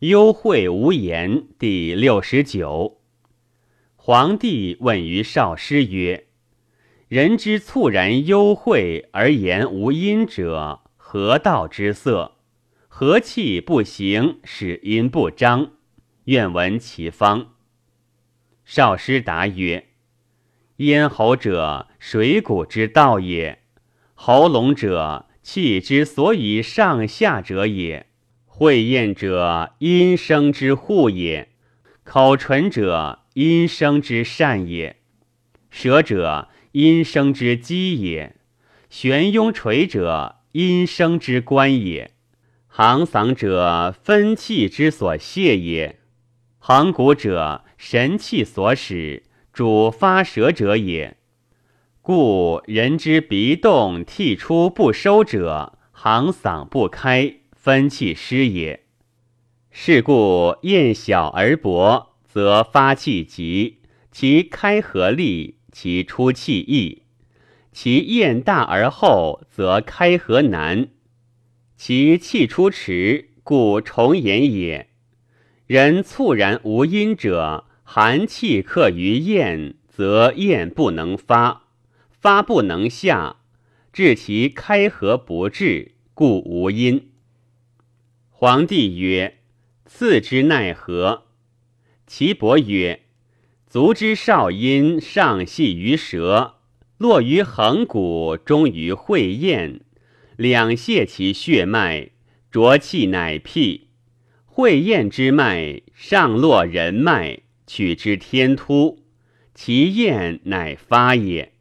幽会无言第六十九。皇帝问于少师曰：“人之猝然幽会而言无音者，何道之色？何气不行，使音不张？愿闻其方。”少师答曰：“咽喉者，水谷之道也；喉咙者，气之所以上下者也。”会咽者，阴生之户也；口唇者，阴生之善也；舌者，阴生之基也；悬雍垂者，阴生之官也；行嗓者，分气之所泄也；横骨者，神气所使，主发舌者也。故人之鼻动涕出不收者，行嗓不开。分气失也。是故咽小而薄，则发气急；其开合利，其出气易；其咽大而厚，则开合难。其气出迟，故重言也。人猝然无音者，寒气克于咽，则咽不能发，发不能下，致其开合不至，故无音。皇帝曰：“赐之奈何？”岐伯曰：“足之少阴，上系于舌，落于横骨，终于会厌，两泄其血脉，浊气乃辟。会厌之脉，上络人脉，取之天突，其咽乃发也。”